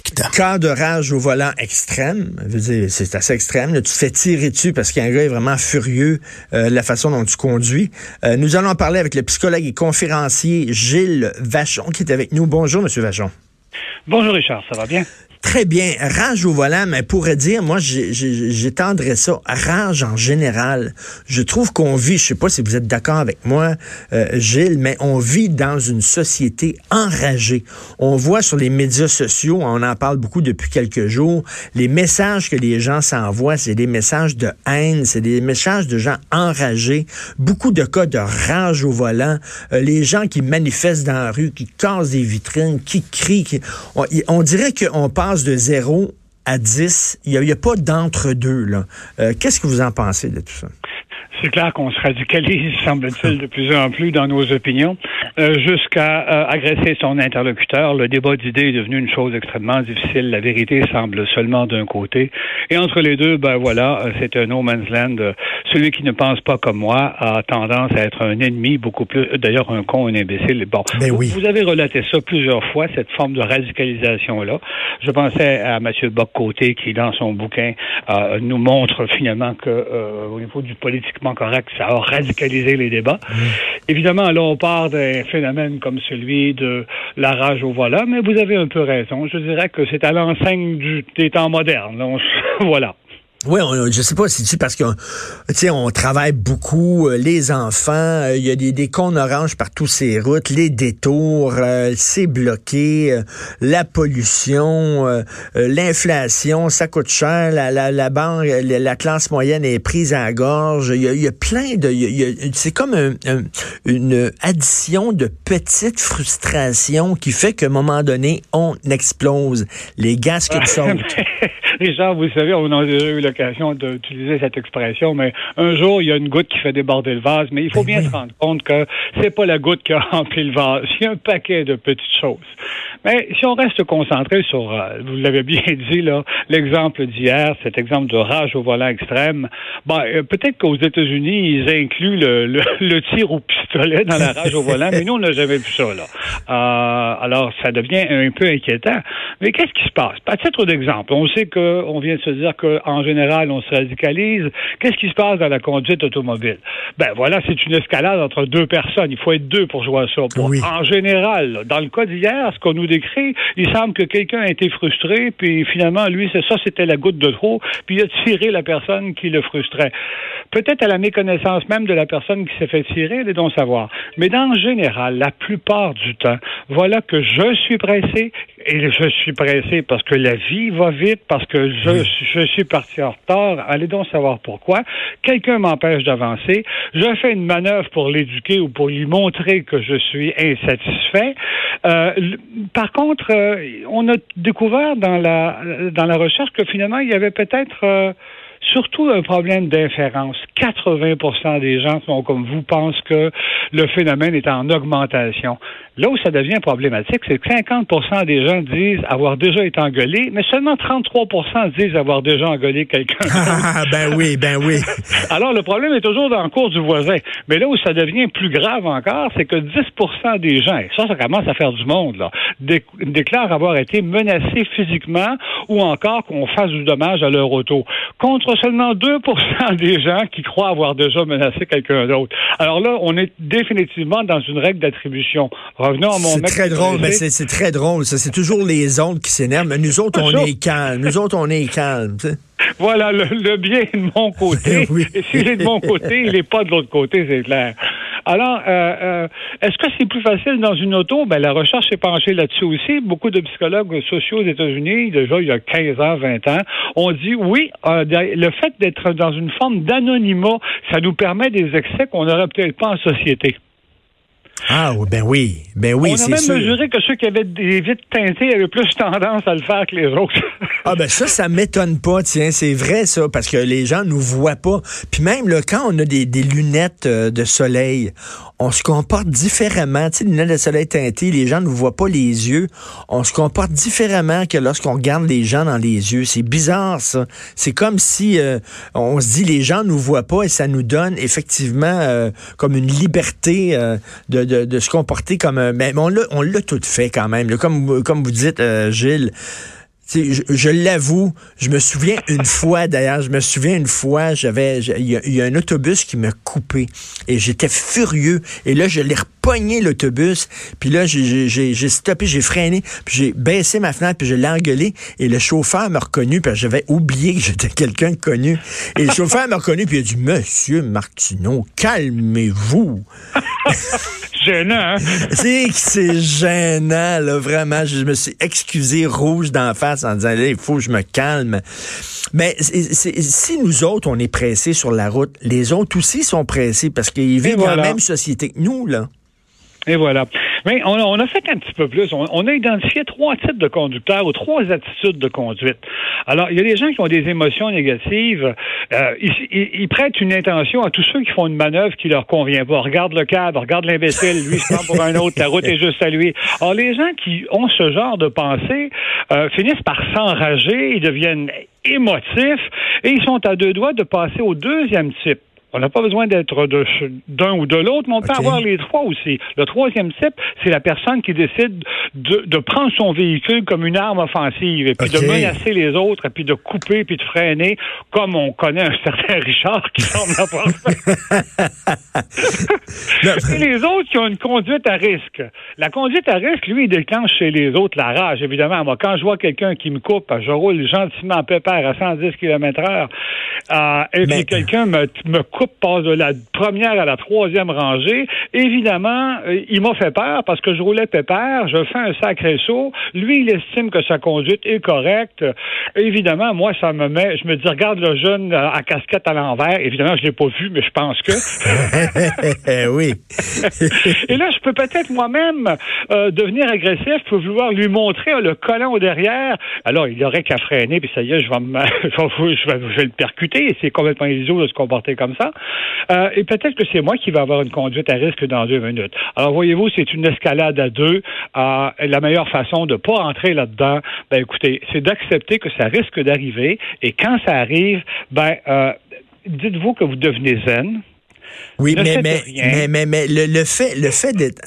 correct. Cas de rage au volant extrême, c'est assez extrême. tu te fais tirer dessus parce qu'un gars est vraiment furieux euh, de la façon dont tu conduis. Euh, nous allons en parler avec le psychologue et conférencier Gilles Vachon qui est avec nous. Bonjour, Monsieur Vachon. Bonjour Richard, ça va bien? Très bien. Rage au volant, mais pourrait dire, moi, j'étendrais ça. Rage en général. Je trouve qu'on vit, je sais pas si vous êtes d'accord avec moi, euh, Gilles, mais on vit dans une société enragée. On voit sur les médias sociaux, on en parle beaucoup depuis quelques jours, les messages que les gens s'envoient, c'est des messages de haine, c'est des messages de gens enragés. Beaucoup de cas de rage au volant. Euh, les gens qui manifestent dans la rue, qui cassent des vitrines, qui crient. Qui... On, on dirait qu'on parle de 0 à 10. Il n'y a, pas d'entre-deux. Euh, qu'est-ce que vous en pensez de tout ça? C'est clair qu'on se radicalise, semble-t-il, de plus en plus dans nos opinions, euh, jusqu'à euh, agresser son interlocuteur. Le débat d'idées est devenu une chose extrêmement difficile. La vérité semble seulement d'un côté. Et entre les deux, ben voilà, c'est un no man's land. Celui qui ne pense pas comme moi a tendance à être un ennemi, beaucoup plus, d'ailleurs un con, un imbécile. Bon, ben oui. vous, avez relaté ça plusieurs fois, cette forme de radicalisation-là. Je pensais à M. Bock-Côté qui, dans son bouquin, euh, nous montre finalement que au niveau du politiquement correct, ça a radicalisé les débats. Mmh. Évidemment, là, on part d'un phénomène comme celui de la rage au volant, mais vous avez un peu raison. Je dirais que c'est à l'enseigne des temps modernes. voilà. Oui, je sais pas si c'est parce qu'on on travaille beaucoup, euh, les enfants, euh, il y a des, des cônes oranges par toutes ces routes, les détours, euh, c'est bloqué, la pollution, l'inflation, ça coûte cher, la, la, la banque, la, classe moyenne est prise à la gorge. Il y a, plein de... c'est comme une addition de petites frustrations qui fait qu'à un moment donné, on explose. Les gaz que sautent. Richard, vous savez, on a déjà eu l'occasion d'utiliser cette expression, mais un jour, il y a une goutte qui fait déborder le vase, mais il faut bien se rendre compte que c'est pas la goutte qui a rempli le vase. Il y a un paquet de petites choses. Mais si on reste concentré sur, euh, vous l'avez bien dit, là, l'exemple d'hier, cet exemple de rage au volant extrême, ben, euh, peut-être qu'aux États-Unis, ils incluent le, le, tir au pistolet dans la rage au volant, mais nous, on n'a jamais vu ça, là. Euh, alors, ça devient un peu inquiétant. Mais qu'est-ce qui se passe? À titre d'exemple, on sait qu'on vient de se dire qu'en général, on se radicalise. Qu'est-ce qui se passe dans la conduite automobile? Ben voilà, c'est une escalade entre deux personnes. Il faut être deux pour jouer à ça. En général, dans le cas d'hier, ce qu'on nous décrit, il semble que quelqu'un a été frustré, puis finalement, lui, c'est ça, c'était la goutte de trop, puis il a tiré la personne qui le frustrait. Peut-être à la méconnaissance même de la personne qui s'est fait tirer, elle est donc savoir. Mais dans général, la plupart du temps, voilà que je suis pressé, et je suis pressé parce que la vie va vite, parce que je, je suis parti en retard. Allez donc savoir pourquoi. Quelqu'un m'empêche d'avancer. Je fais une manœuvre pour l'éduquer ou pour lui montrer que je suis insatisfait. Euh, par contre, euh, on a découvert dans la dans la recherche que finalement il y avait peut-être euh, surtout un problème d'inférence. 80% des gens sont comme vous pensent que le phénomène est en augmentation. Là où ça devient problématique, c'est que 50% des gens disent avoir déjà été engueulés, mais seulement 33% disent avoir déjà engueulé quelqu'un. Ah, ben oui, ben oui. Alors, le problème est toujours dans le cours du voisin. Mais là où ça devient plus grave encore, c'est que 10% des gens, et ça, ça commence à faire du monde, là, déclarent avoir été menacés physiquement ou encore qu'on fasse du dommage à leur auto. Contre seulement 2% des gens qui croient avoir déjà menacé quelqu'un d'autre. Alors là, on est définitivement dans une règle d'attribution. Revenons à mon C'est très drôle, mais c'est très drôle. Ça, c'est toujours les autres qui s'énervent. Mais nous autres, on est calme. Nous autres, on est calme. Voilà, le, bien est de mon côté. Et s'il est de mon côté, il n'est pas de l'autre côté, c'est clair. Alors, euh, euh, est-ce que c'est plus facile dans une auto? Ben, la recherche s'est penchée là-dessus aussi. Beaucoup de psychologues sociaux aux États-Unis, déjà il y a 15 ans, 20 ans, ont dit oui, euh, le fait d'être dans une forme d'anonymat, ça nous permet des excès qu'on n'aurait peut-être pas en société. Ah, ben oui, ben oui, On a même mesuré que ceux qui avaient des vitres teintées avaient plus tendance à le faire que les autres. ah, ben ça, ça m'étonne pas, tiens, c'est vrai ça, parce que les gens nous voient pas. Puis même, là, quand on a des, des lunettes euh, de soleil, on se comporte différemment. Tu sais, les lunettes de soleil teintées, les gens ne nous voient pas les yeux. On se comporte différemment que lorsqu'on regarde les gens dans les yeux. C'est bizarre, ça. C'est comme si euh, on se dit les gens nous voient pas et ça nous donne effectivement euh, comme une liberté de de, se comporter comme. Mais on l'a tout fait quand même. comme, comme vous dites, euh, Gilles, je, je l'avoue, je me souviens une fois, d'ailleurs, je me souviens une fois, j'avais, il y, a un autobus qui m'a coupé et j'étais furieux. Et là, je l'ai repogné l'autobus, puis là, j'ai stoppé, j'ai freiné, puis j'ai baissé ma fenêtre, puis je l'ai engueulé et le chauffeur m'a reconnu, parce que j'avais oublié que j'étais quelqu'un de connu. Et le chauffeur m'a reconnu, puis il a dit, Monsieur Martineau, calmez-vous. gênant, hein? C'est que c'est gênant, là, vraiment. Je me suis excusé rouge d'en face en disant, il faut que je me calme. Mais si nous autres, on est pressés sur la route, les autres aussi sont pressés parce qu'ils vivent dans la même société que nous, là. Et voilà. Mais on, a fait un petit peu plus. On, a identifié trois types de conducteurs ou trois attitudes de conduite. Alors, il y a des gens qui ont des émotions négatives. Euh, ils, prêtent une intention à tous ceux qui font une manœuvre qui leur convient pas. Regarde le cadre, regarde l'imbécile, lui se prend pour un autre, la route est juste à lui. Alors, les gens qui ont ce genre de pensée euh, finissent par s'enrager, ils deviennent émotifs et ils sont à deux doigts de passer au deuxième type. On n'a pas besoin d'être d'un ou de l'autre, mais on peut avoir les trois aussi. Le troisième type, c'est la personne qui décide de, prendre son véhicule comme une arme offensive et puis de menacer les autres et puis de couper puis de freiner, comme on connaît un certain Richard qui semble avoir et les autres qui ont une conduite à risque. La conduite à risque, lui, il déclenche chez les autres la rage, évidemment. Moi, quand je vois quelqu'un qui me coupe, je roule gentiment pépère à 110 km heure, euh, et puis quelqu'un me, me coupe passe de la première à la troisième rangée. Évidemment, euh, il m'a fait peur parce que je roulais pépère, je fais un sacré saut. Lui, il estime que sa conduite est correcte. Évidemment, moi, ça me met, je me dis, regarde le jeune à casquette à l'envers. Évidemment, je l'ai pas vu, mais je pense que. oui. Et là, je peux peut-être moi-même euh, devenir agressif, peux vouloir lui montrer le collant au derrière. Alors, il aurait qu'à freiner, puis ça y est, je vais, me... je vais, je vais le percuter. C'est complètement idiot de se comporter comme ça. Euh, et peut-être que c'est moi qui vais avoir une conduite à risque dans deux minutes. Alors, voyez-vous, c'est une escalade à deux. Euh, la meilleure façon de ne pas entrer là-dedans, ben écoutez, c'est d'accepter que ça risque d'arriver. Et quand ça arrive, ben euh, dites-vous que vous devenez zen. Oui, mais, mais, mais, mais, le, fait, le fait d'être.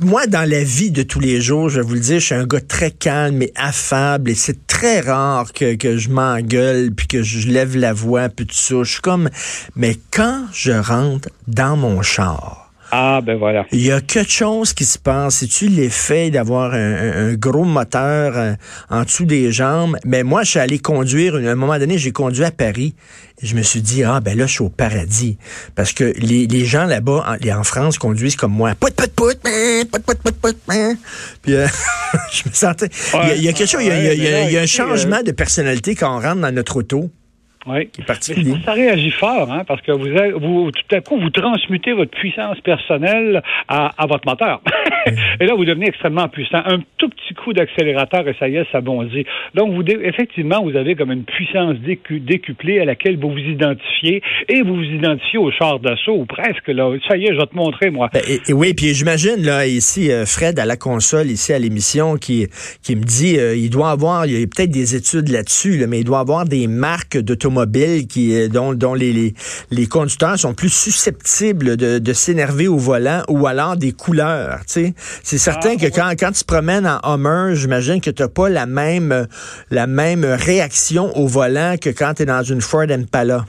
moi, dans la vie de tous les jours, je vais vous le dire, je suis un gars très calme et affable et c'est très rare que, que je m'engueule puis que je lève la voix puis tout ça. Je suis comme. Mais quand je rentre dans mon char, ah, ben voilà. Il y a quelque chose qui se passe. C'est-tu l'effet d'avoir un, gros moteur euh, en dessous des jambes? Mais moi, je suis allé conduire, à un moment donné, j'ai conduit à Paris. Je me suis dit, ah, ben là, je suis au paradis. Parce que les, les gens là-bas, en, en, France, conduisent comme moi. Pout, pout, pout, pout, pout, pout, pout, Puis, euh, je me sentais... il, y a, quelque chose, il y a, un changement de personnalité quand on rentre dans notre auto. Oui. Ça réagit fort, hein, parce que vous, vous, tout à coup, vous transmutez votre puissance personnelle à, à votre moteur. et là, vous devenez extrêmement puissant. Un tout petit coup d'accélérateur et ça y est, ça bondit. Donc, vous, effectivement, vous avez comme une puissance décuplée à laquelle vous vous identifiez et vous vous identifiez au char d'assaut ou presque. Là. Ça y est, je vais te montrer, moi. Ben, et, oui, puis j'imagine, là, ici, euh, Fred, à la console, ici, à l'émission, qui, qui me dit, euh, il doit avoir, il y a peut-être des études là-dessus, mais il doit avoir des marques d'automobiles qui, euh, dont, dont les, les, conducteurs sont plus susceptibles de, de s'énerver au volant ou alors des couleurs. C'est certain que ah, quand, quand tu te promènes en Hummer, j'imagine que tu n'as pas la même, la même réaction au volant que quand tu es dans une Ford Impala.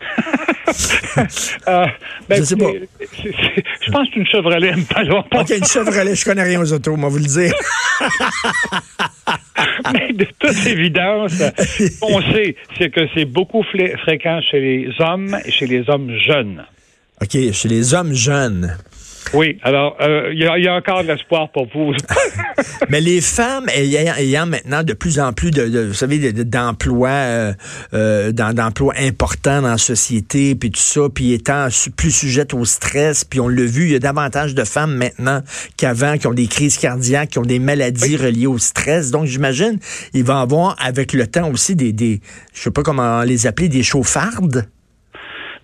euh, ben, je sais pas. je pense que c'est une Chevrolet Impala. OK, une Chevrolet, je connais rien aux autos, moi vous le dire. Mais de toute évidence, on sait, c'est que c'est beaucoup fréquent chez les hommes et chez les hommes jeunes. OK, chez les hommes jeunes. Oui, alors euh, il y, a encore de l'espoir pour vous. Mais les femmes ayant, maintenant de plus en plus de, vous savez d'emplois euh, euh, d'emplois importants dans la société puis tout ça puis étant plus sujettes au stress puis on l'a vu il y a davantage de femmes maintenant qu'avant qui ont des crises cardiaques qui ont des maladies reliées au stress. Donc j'imagine il va y avoir avec le temps aussi des des je sais pas comment les appeler des chauffardes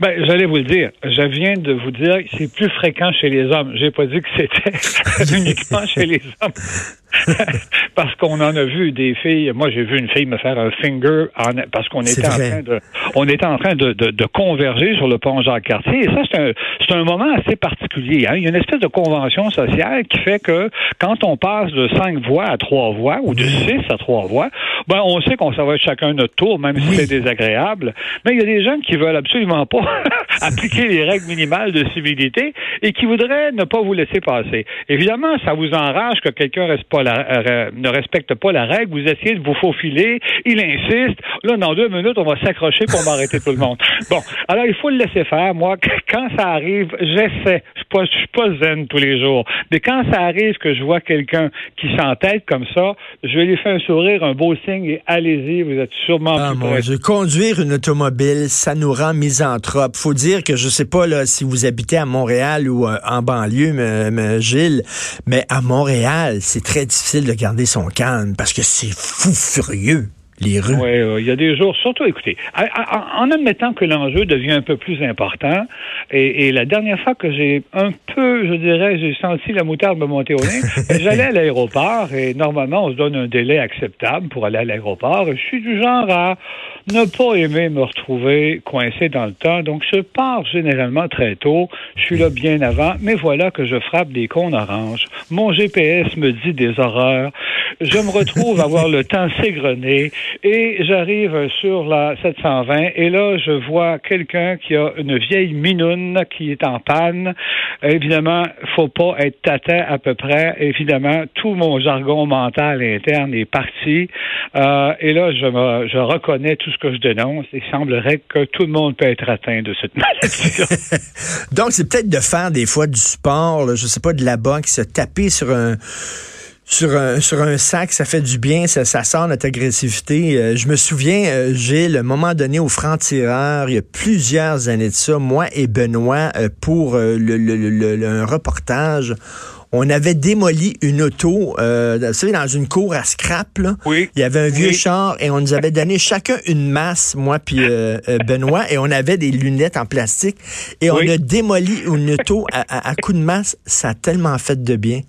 Ben, j'allais vous le dire. Je viens de vous dire que c'est plus fréquent chez les hommes. J'ai pas dit que c'était uniquement chez les hommes. parce qu'on en a vu des filles. Moi, j'ai vu une fille me faire un finger en, parce qu'on était, en train de, on était en train de, de, de, converger sur le pont Jacques-Cartier. Et ça, c'est un, c'est un moment assez particulier. Hein. Il y a une espèce de convention sociale qui fait que quand on passe de cinq voies à trois voies ou de six à trois voies, ben, on sait qu'on s'en va être chacun notre tour, même si c'est désagréable. Mais il y a des gens qui veulent absolument pas appliquer les règles minimales de civilité et qui voudraient ne pas vous laisser passer. Évidemment, ça vous enrage que quelqu'un reste pas euh, ne respecte pas la règle, vous essayez de vous faufiler, il insiste. Là, dans deux minutes, on va s'accrocher pour m'arrêter tout le monde. Bon, alors il faut le laisser faire. Moi, quand ça arrive, j'essaie. Je suis pas, suis pas zen tous les jours. Mais quand ça arrive que je vois quelqu'un qui s'entête comme ça, je vais lui faire un sourire, un beau signe et allez-y, vous êtes sûrement ah, plus Conduire une automobile, ça nous rend misanthrope. Faut dire que je sais pas là si vous habitez à Montréal ou euh, en banlieue, Gilles, mais à Montréal, c'est très difficile de garder son calme parce que c'est fou furieux. Les rues. Oui, il y a des jours, surtout, écoutez, en admettant que l'enjeu devient un peu plus important, et, la dernière fois que j'ai un peu, je dirais, j'ai senti la moutarde me monter au nez, j'allais à l'aéroport, et normalement, on se donne un délai acceptable pour aller à l'aéroport. Je suis du genre à ne pas aimer me retrouver coincé dans le temps, donc je pars généralement très tôt, je suis là bien avant, mais voilà que je frappe des cônes oranges. Mon GPS me dit des horreurs, je me retrouve à avoir le temps s'égrener, et j'arrive sur la 720 et là, je vois quelqu'un qui a une vieille minoune qui est en panne. Évidemment, faut pas être tâtin à peu près. Évidemment, tout mon jargon mental interne est parti. Euh, et là, je, me, je reconnais tout ce que je dénonce. Il semblerait que tout le monde peut être atteint de cette maladie. Donc, c'est peut-être de faire des fois du sport, là, je sais pas, de la boxe, se taper sur un sur un, sur un sac, ça fait du bien, ça, ça sort notre agressivité. Euh, je me souviens, euh, Gilles, à un moment donné au franc-tireur, il y a plusieurs années de ça, moi et Benoît, euh, pour le, le, un reportage, on avait démoli une auto, euh, vous savez, dans une cour à scrap. Là. Oui. Il y avait un vieux char et on nous avait donné chacun une masse, moi puis Benoît, et on avait des lunettes en plastique. Et on a démoli une auto à, à, coup de masse. Ça a tellement fait de bien.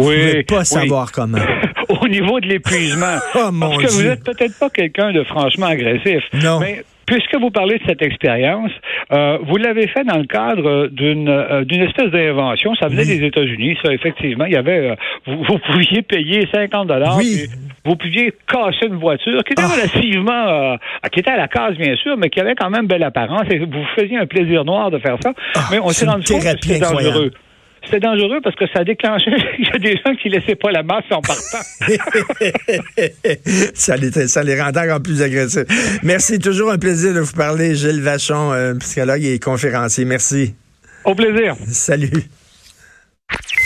Oui. Vous pas savoir comment. Au niveau de l'épuisement. oh, Parce que vous n'êtes peut-être pas quelqu'un de franchement agressif. Non. Mais puisque vous parlez de cette expérience, euh, vous l'avez fait dans le cadre d'une euh, d'une espèce d'invention. Ça venait des États-Unis, ça, effectivement. Il y avait, euh, vous, pouviez payer 50 dollars. Oui. Vous pouviez casser une voiture qui était ah. relativement, qui était à la case bien sûr, mais qui avait quand même belle apparence. Et vous faisiez un plaisir noir de faire ça. Ah, mais on s'est rendu compte que c'était dangereux. C'est dangereux parce que ça déclenchait. Il y a des gens qui laissaient pas la masse en partant. ça, les, ça les rendait encore plus agressifs. Merci. Toujours un plaisir de vous parler, Gilles Vachon, psychologue et conférencier. Merci. Au plaisir. Salut.